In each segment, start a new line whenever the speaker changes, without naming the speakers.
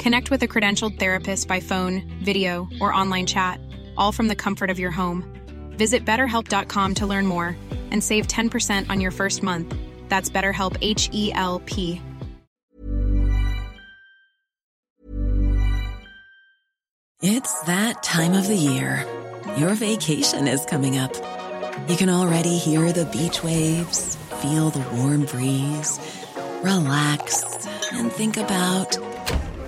Connect with a credentialed therapist by phone, video, or online chat, all from the comfort of your home. Visit betterhelp.com to learn more and save 10% on your first month. That's BetterHelp H E L P.
It's that time of the year. Your vacation is coming up. You can already hear the beach waves, feel the warm breeze, relax, and think about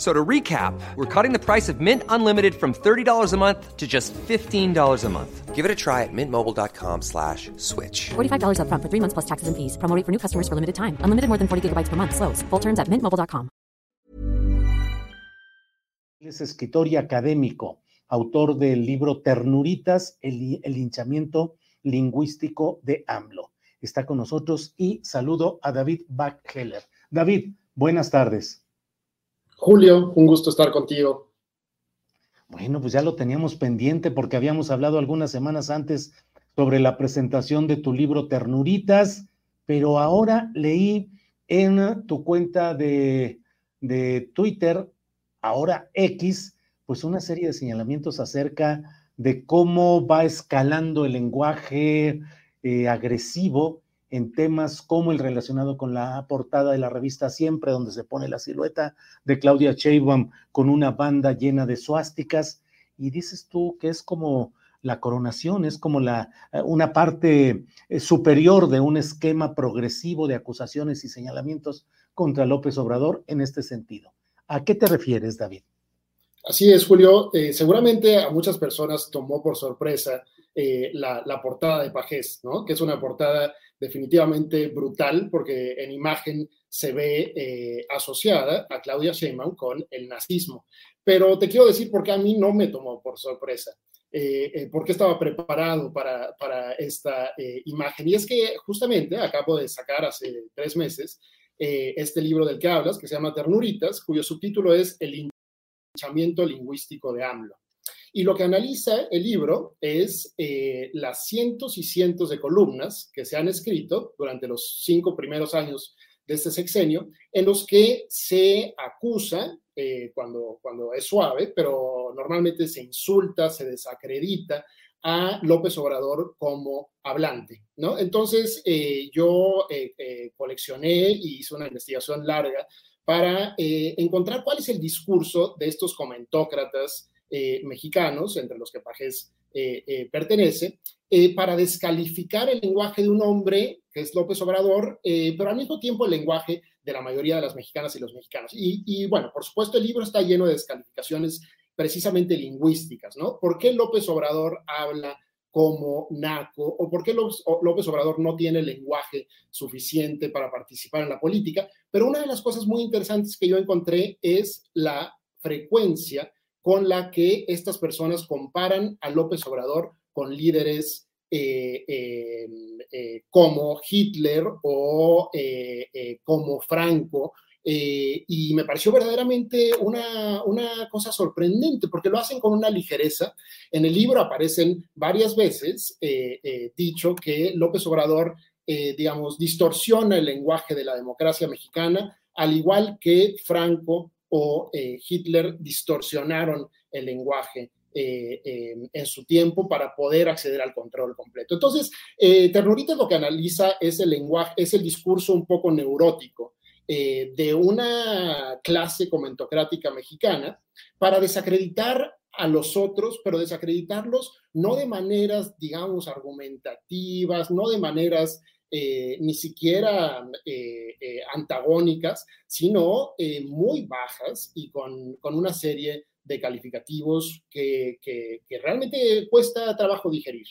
So to recap, we're cutting the price of Mint Unlimited from $30 a month to just $15 a month. Give it a try at mintmobile.com slash switch.
$45 upfront for three months plus taxes and fees. Promo rate for new customers for limited time. Unlimited more than 40 gigabytes per month. Slows. Full terms at mintmobile.com.
Es escritor y académico, autor del libro Ternuritas, el, el hinchamiento lingüístico de AMLO. Está con nosotros y saludo a David Backheller. David, buenas tardes.
Julio, un gusto estar contigo.
Bueno, pues ya lo teníamos pendiente porque habíamos hablado algunas semanas antes sobre la presentación de tu libro Ternuritas, pero ahora leí en tu cuenta de, de Twitter, ahora X, pues una serie de señalamientos acerca de cómo va escalando el lenguaje eh, agresivo en temas como el relacionado con la portada de la revista Siempre, donde se pone la silueta de Claudia Sheinbaum con una banda llena de suásticas, y dices tú que es como la coronación, es como la, eh, una parte eh, superior de un esquema progresivo de acusaciones y señalamientos contra López Obrador en este sentido. ¿A qué te refieres, David?
Así es, Julio. Eh, seguramente a muchas personas tomó por sorpresa la, la, portada de Pajés, ¿no? Que es una portada definitivamente brutal porque en imagen se ve eh, asociada a Claudia Sheinbaum con el nazismo. Pero te quiero decir por qué a mí no me tomó por sorpresa. Eh, porque estaba preparado para, para esta imagen. Y es que justamente acabo de sacar hace tres meses este libro del que hablas, que se llama Ternuritas, cuyo subtítulo es El hinchamiento lingüístico de AMLO. Y lo que analiza el libro es eh, las cientos y cientos de columnas que se han escrito durante los cinco primeros años de este sexenio, en los que se acusa, eh, cuando, cuando es suave, pero normalmente se insulta, se desacredita a López Obrador como hablante, ¿no? Entonces, eh, yo coleccioné y hice una investigación larga para encontrar cuál es el discurso de estos comentócratas mexicanos, entre los que Pajés pertenece, para descalificar el lenguaje de un hombre que es López Obrador, pero al mismo tiempo el lenguaje de la mayoría de las mexicanas y los mexicanos. Y, y bueno, por supuesto, el libro está lleno de descalificaciones precisamente lingüísticas, ¿no? ¿Por qué López Obrador habla como naco o por qué López Obrador no tiene lenguaje suficiente para participar en la política? Pero una de las cosas muy interesantes que yo encontré es la frecuencia con la que estas personas comparan a López Obrador con líderes eh, eh, eh, como Hitler o como Franco y me pareció verdaderamente una, una, cosa sorprendente porque lo hacen con una ligereza. En el libro aparecen varias veces dicho que López Obrador, digamos, distorsiona el lenguaje de la democracia mexicana, al igual que Franco o Hitler distorsionaron el lenguaje eh, en su tiempo para poder acceder al control completo. Entonces, eh, Ternurita lo que analiza es el lenguaje, es el discurso un poco neurótico eh, de una clase comentocrática mexicana para desacreditar a los otros, pero desacreditarlos no de maneras, digamos, argumentativas, no de maneras ni siquiera antagónicas, sino muy bajas y con, con, una serie de calificativos que, realmente cuesta trabajo digerir.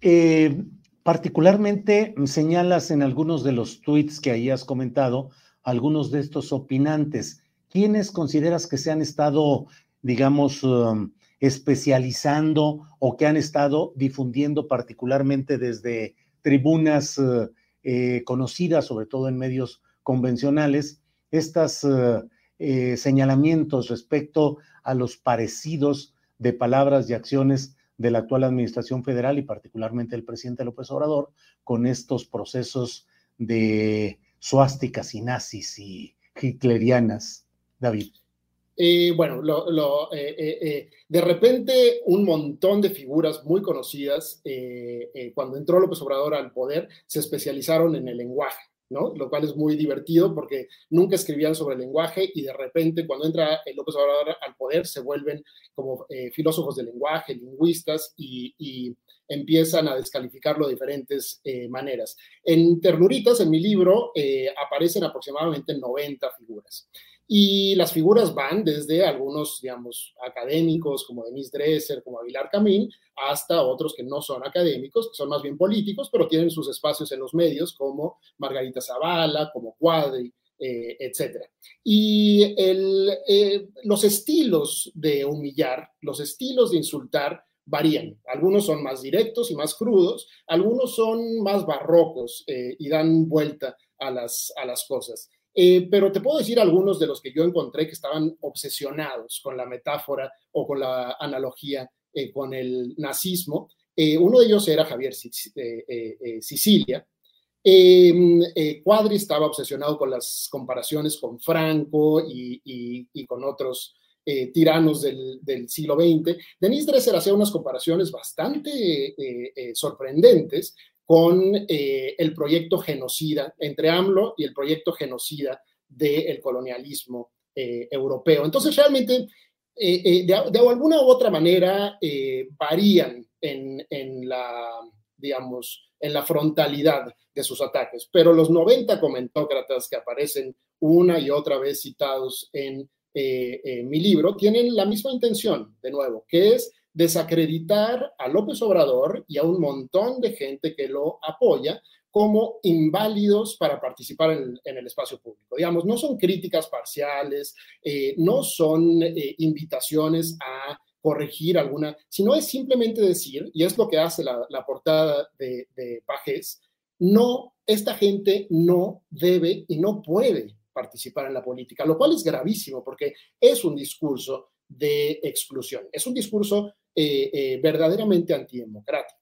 Eh, particularmente señalas en algunos de los tweets que ahí has comentado, algunos de estos opinantes. ¿Quiénes consideras que se han estado, digamos, um, especializando o que han estado difundiendo particularmente desde tribunas uh, eh, conocidas, sobre todo en medios convencionales, estas uh, eh, señalamientos respecto a los parecidos de palabras y acciones de la actual administración federal y particularmente el presidente López Obrador con estos procesos de suásticas y nazis y hitlerianas. David.
Eh, bueno, eh, de repente un montón de figuras muy conocidas, cuando entró López Obrador al poder, se especializaron en el lenguaje. Lo cual es muy divertido porque nunca escribían sobre el lenguaje y de repente cuando entra López Obrador al poder se vuelven como eh, filósofos del lenguaje, lingüistas y, empiezan a descalificarlo de diferentes eh, maneras. En Ternuritas, en mi libro, eh, aparecen aproximadamente 90 figuras. Y las figuras van desde algunos, digamos, académicos como Denise Dresser, como Aguilar Camín, hasta otros que no son académicos, que son más bien políticos, pero tienen sus espacios en los medios, como Margarita Zavala, como Cuadri, eh, etc. Y eh, los estilos de humillar, los estilos de insultar, varían. Algunos son más directos y más crudos, algunos son más barrocos eh, y dan vuelta a las, a las cosas. Eh, pero te puedo decir algunos de los que yo encontré que estaban obsesionados con la metáfora o con la analogía eh, con el nazismo. Eh, uno de ellos era Javier Sicilia. Em, Cuadri estaba obsesionado con las comparaciones con Franco y, con otros tiranos del, del, siglo XX. Denise Dresser hacía unas comparaciones bastante sorprendentes con eh, el proyecto genocida, entre AMLO y el proyecto genocida del colonialismo eh, europeo. Entonces, realmente, eh, de, alguna u otra manera, varían en, en, la, digamos, en la frontalidad de sus ataques, pero los 90 comentócratas que aparecen una y otra vez citados en mi libro tienen la misma intención, de nuevo, que es desacreditar a López Obrador y a un montón de gente que lo apoya como inválidos para participar en, el espacio público. Digamos, no son críticas parciales, eh, no son eh, invitaciones a corregir alguna, sino es simplemente decir, y es lo que hace la, portada de, de no, esta gente no debe y no puede participar en la política, lo cual es gravísimo porque es un discurso de exclusión. Es un discurso eh, eh, verdaderamente antidemocrático.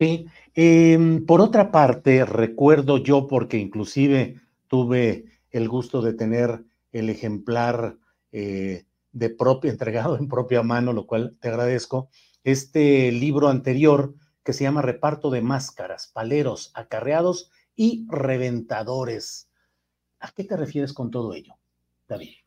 Sí. Em, por otra parte, recuerdo yo, porque inclusive tuve el gusto de tener el ejemplar eh, de propio, entregado en propia mano, lo cual te agradezco, este libro anterior que se llama Reparto de Máscaras, Paleros, Acarreados y Reventadores. ¿A qué te refieres con todo ello, David?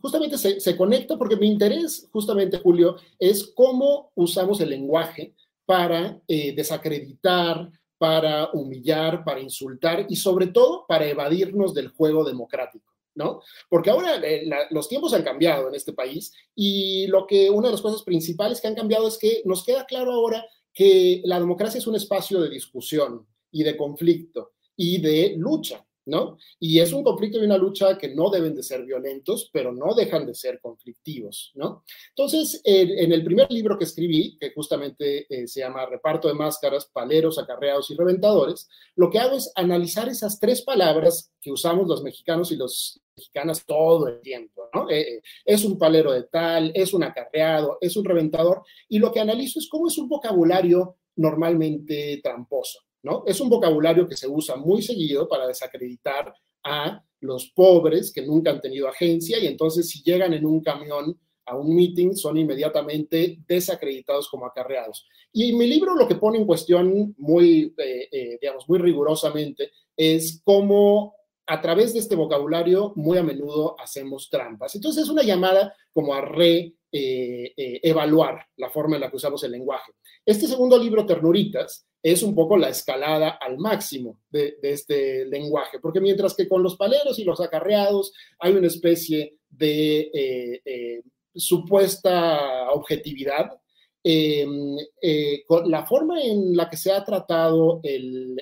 Justamente se, conecta porque mi interés, justamente, Julio, es cómo usamos el lenguaje para eh, desacreditar, para humillar, para insultar y sobre todo para evadirnos del juego democrático. ¿No? Porque ahora eh, los tiempos han cambiado en este país y lo que una de las cosas principales que han cambiado es que nos queda claro ahora que la democracia es un espacio de discusión y de conflicto y de lucha ¿no? Y es un conflicto y una lucha que no deben de ser violentos, pero no dejan de ser conflictivos, ¿no? Entonces, en, el primer libro que escribí, que justamente eh, se llama Reparto de Máscaras, Paleros, Acarreados y Reventadores, lo que hago es analizar esas tres palabras que usamos los mexicanos y los mexicanas todo el tiempo. Eh, eh, es un palero de tal, es un acarreado, es un reventador, y lo que analizo es cómo es un vocabulario normalmente tramposo. ¿No? Es un vocabulario que se usa muy seguido para desacreditar a los pobres que nunca han tenido agencia y entonces si llegan en un camión a un meeting son inmediatamente desacreditados como acarreados. Y mi libro lo que pone en cuestión muy, eh, eh, digamos, muy rigurosamente es cómo a través de este vocabulario muy a menudo hacemos trampas. Entonces es una llamada como a re eh, evaluar la forma en la que usamos el lenguaje. Este segundo libro, Ternuritas, es un poco la escalada al máximo de, este lenguaje, porque mientras que con los paleros y los acarreados hay una especie de eh, eh, supuesta objetividad, em, eh, la forma en la que se ha tratado el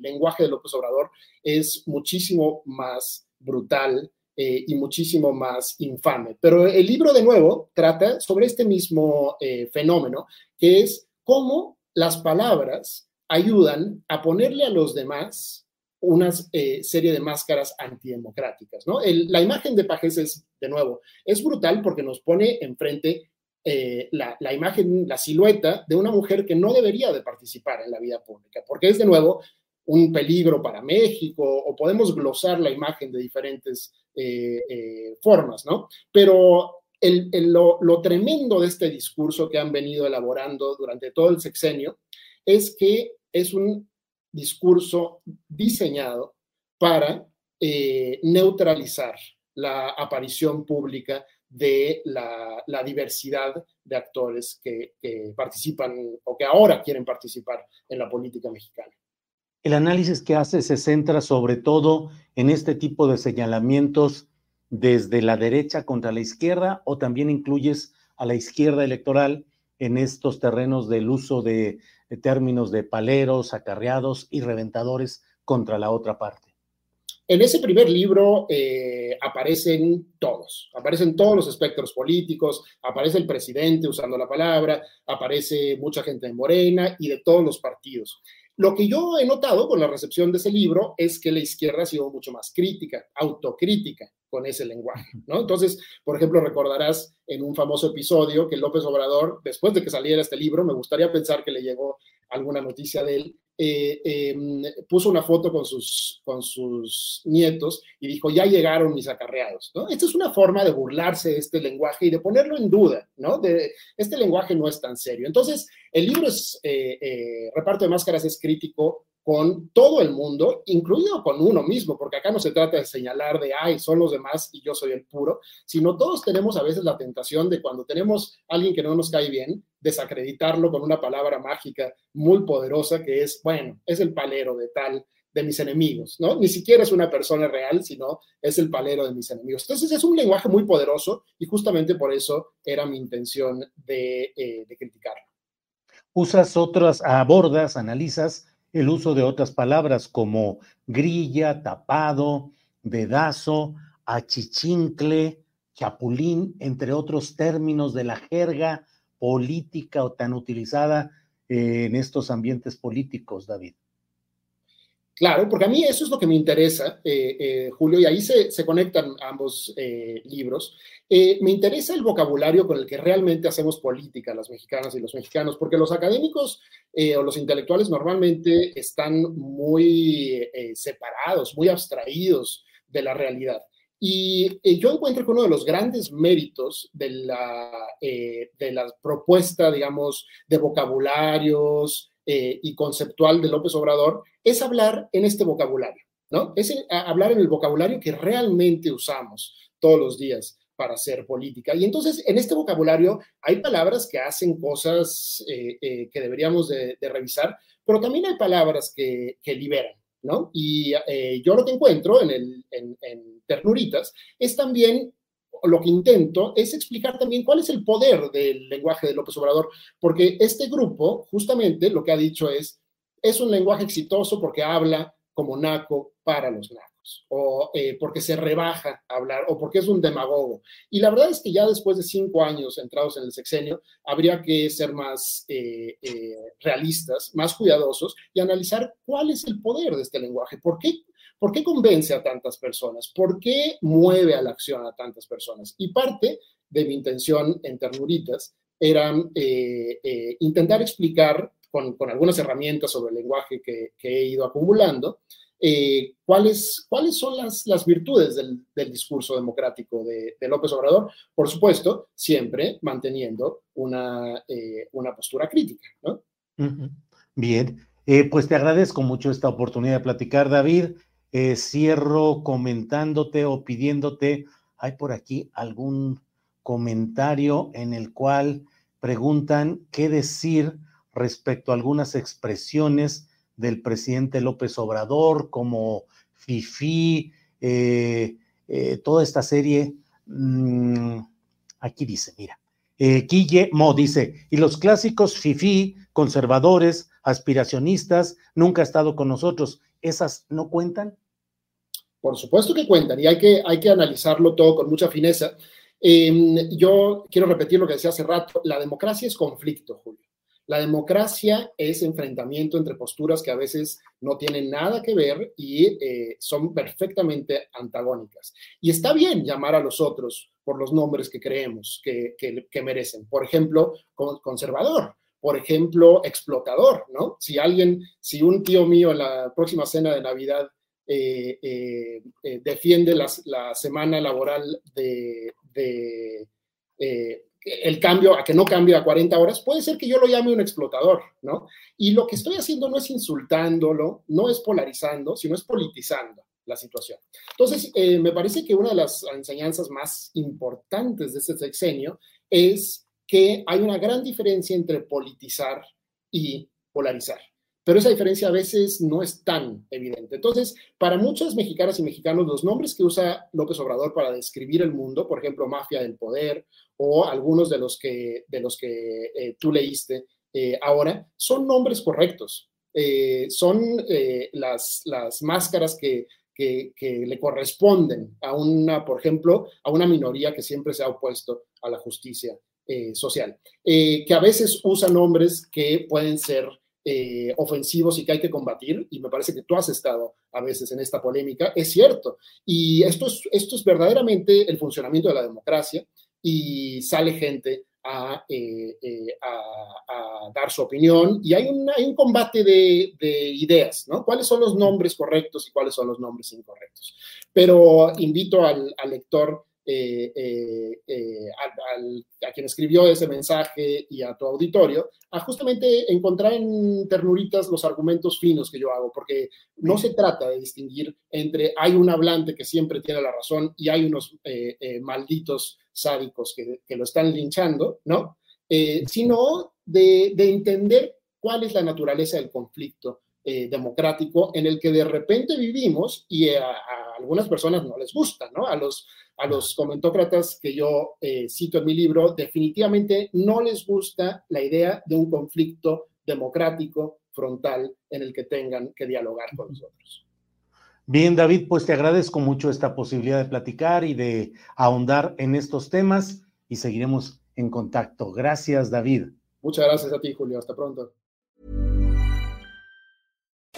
lenguaje de López Obrador es muchísimo más brutal y muchísimo más infame. Pero el libro, de nuevo, trata sobre este mismo fenómeno, que es cómo las palabras ayudan a ponerle a los demás una eh, serie de máscaras antidemocráticas, ¿no? la imagen de Pajes es, de nuevo, es brutal porque nos pone enfrente eh, la, imagen, la silueta de una mujer que no debería de participar en la vida pública, porque es, de nuevo, un peligro para México, o podemos glosar la imagen de diferentes eh, formas, ¿no? Pero lo, tremendo de este discurso que han venido elaborando durante todo el sexenio es que es un discurso diseñado para eh, neutralizar la aparición pública de la, diversidad de actores que, participan o que ahora quieren participar en la política mexicana.
El análisis que hace se centra sobre todo en este tipo de señalamientos desde la derecha contra la izquierda o también incluyes a la izquierda electoral en estos terrenos del uso de, términos de paleros, acarreados y reventadores contra la otra parte?
En ese primer libro eh, aparecen todos, aparecen todos los espectros políticos, aparece el presidente usando la palabra, aparece mucha gente de Morena y de todos los partidos. Lo que yo he notado con la recepción de ese libro es que la izquierda ha sido mucho más crítica, autocrítica con ese lenguaje, ¿no? Entonces, por ejemplo, recordarás en un famoso episodio que López Obrador, después de que saliera este libro, me gustaría pensar que le llegó alguna noticia de él, eh, em, puso una foto con sus, con sus nietos y dijo, ya llegaron mis acarreados. Esta es una forma de burlarse de este lenguaje y de ponerlo en duda, ¿no? Este lenguaje no es tan serio. Entonces, el libro es, eh, eh, Reparto de Máscaras es crítico con todo el mundo, incluido con uno mismo, porque acá no se trata de señalar de, ay, son los demás y yo soy el puro, sino todos tenemos a veces la tentación de cuando tenemos a alguien que no nos cae bien, desacreditarlo con una palabra mágica muy poderosa que es, bueno, es el palero de tal, de mis enemigos, ¿no? Ni siquiera es una persona real, sino es el palero de mis enemigos. Entonces es un lenguaje muy poderoso y justamente por eso era mi intención de, eh, de criticarlo.
Usas otras, abordas, analizas el uso de otras palabras como grilla, tapado, vedazo, achichincle, chapulín, entre otros términos de la jerga política o tan utilizada eh, en estos ambientes políticos, David.
Claro, porque a mí eso es lo que me interesa, eh, eh, Julio, y ahí se, conectan ambos eh, libros. me interesa el vocabulario con el que realmente hacemos política las mexicanas y los mexicanos, porque los académicos o los intelectuales normalmente están muy separados, muy abstraídos de la realidad. Y yo encuentro que uno de los grandes méritos de la, de la propuesta, digamos, de vocabularios, eh, y conceptual de López Obrador es hablar en este vocabulario, ¿no? Es hablar en el vocabulario que realmente usamos todos los días para hacer política. Y entonces, en este vocabulario hay palabras que hacen cosas eh, eh, que deberíamos de, revisar, pero también hay palabras que, liberan, ¿no? Y yo lo que encuentro en, Ternuritas es también lo que intento es explicar también cuál es el poder del lenguaje de López Obrador, porque este grupo justamente lo que ha dicho es, es un lenguaje exitoso porque habla como naco para los nacos. o eh, porque se rebaja a hablar, o porque es un demagogo. Y la verdad es que ya después de cinco años entrados en el sexenio, habría que ser más eh, eh, realistas, más cuidadosos y analizar cuál es el poder de este lenguaje, por qué, por qué convence a tantas personas, por qué mueve a la acción a tantas personas. Y parte de mi intención en Ternuritas era intentar explicar con, algunas herramientas sobre el lenguaje que, he ido acumulando, eh, ¿cuáles, ¿cuáles son las, las virtudes del, discurso democrático de, López Obrador? Por supuesto, siempre manteniendo una, eh, una postura crítica.
Bien, eh, pues te agradezco mucho esta oportunidad de platicar, David. Cierro comentándote o pidiéndote, hay por aquí algún comentario en el cual preguntan qué decir respecto a algunas expresiones del presidente López Obrador, como FIFI, eh, eh, toda esta serie. Mm, aquí dice, mira, eh, Guille Mo dice, y los clásicos FIFI, conservadores, aspiracionistas, nunca ha estado con nosotros, ¿esas no cuentan?
Por supuesto que cuentan y hay que, hay que analizarlo todo con mucha fineza. Em, yo quiero repetir lo que decía hace rato, la democracia es conflicto, Julio. La democracia es enfrentamiento entre posturas que a veces no tienen nada que ver y eh, son perfectamente antagónicas. Y está bien llamar a los otros por los nombres que creemos que, merecen. Por ejemplo, conservador, por ejemplo, explotador, ¿no? Si alguien, si un tío mío en la próxima cena de Navidad eh, eh, defiende la semana laboral de, de el cambio, a que no cambie a 40 horas, puede ser que yo lo llame un explotador, ¿no? Y lo que estoy haciendo no es insultándolo, no es polarizando, sino es politizando la situación. Entonces, eh, me parece que una de las enseñanzas más importantes de este sexenio es que hay una gran diferencia entre politizar y polarizar pero esa diferencia a veces no es tan evidente. Entonces, para muchas mexicanas y mexicanos, los nombres que usa López Obrador para describir el mundo, por ejemplo, mafia del poder o algunos de los que, de los que eh, tú leíste eh, ahora, son nombres correctos. Eh, son las, las máscaras que, que, le corresponden a una, por ejemplo, a una minoría que siempre se ha opuesto a la justicia social, que a veces usa nombres que pueden ser eh, ofensivos y que hay que combatir, y me parece que tú has estado a veces en esta polémica, es cierto. Y esto es, esto es verdaderamente el funcionamiento de la democracia y sale gente a, eh, eh, a, dar su opinión y hay, hay un combate de, de, ideas, ¿no? ¿Cuáles son los nombres correctos y cuáles son los nombres incorrectos? Pero invito al, al lector eh, eh, eh, a, quien escribió ese mensaje y a tu auditorio, a justamente encontrar en ternuritas los argumentos finos que yo hago, porque no se trata de distinguir entre hay un hablante que siempre tiene la razón y hay unos malditos sádicos que, lo están linchando, ¿no? sino de, entender cuál es la naturaleza del conflicto democrático en el que de repente vivimos y a, a, algunas personas no les gusta, ¿no? A los, a los comentócratas que yo eh, cito en mi libro, definitivamente no les gusta la idea de un conflicto democrático frontal en el que tengan que dialogar con nosotros.
Bien, David, pues te agradezco mucho esta posibilidad de platicar y de ahondar en estos temas y seguiremos en contacto. Gracias, David.
Muchas gracias a ti, Julio. Hasta pronto.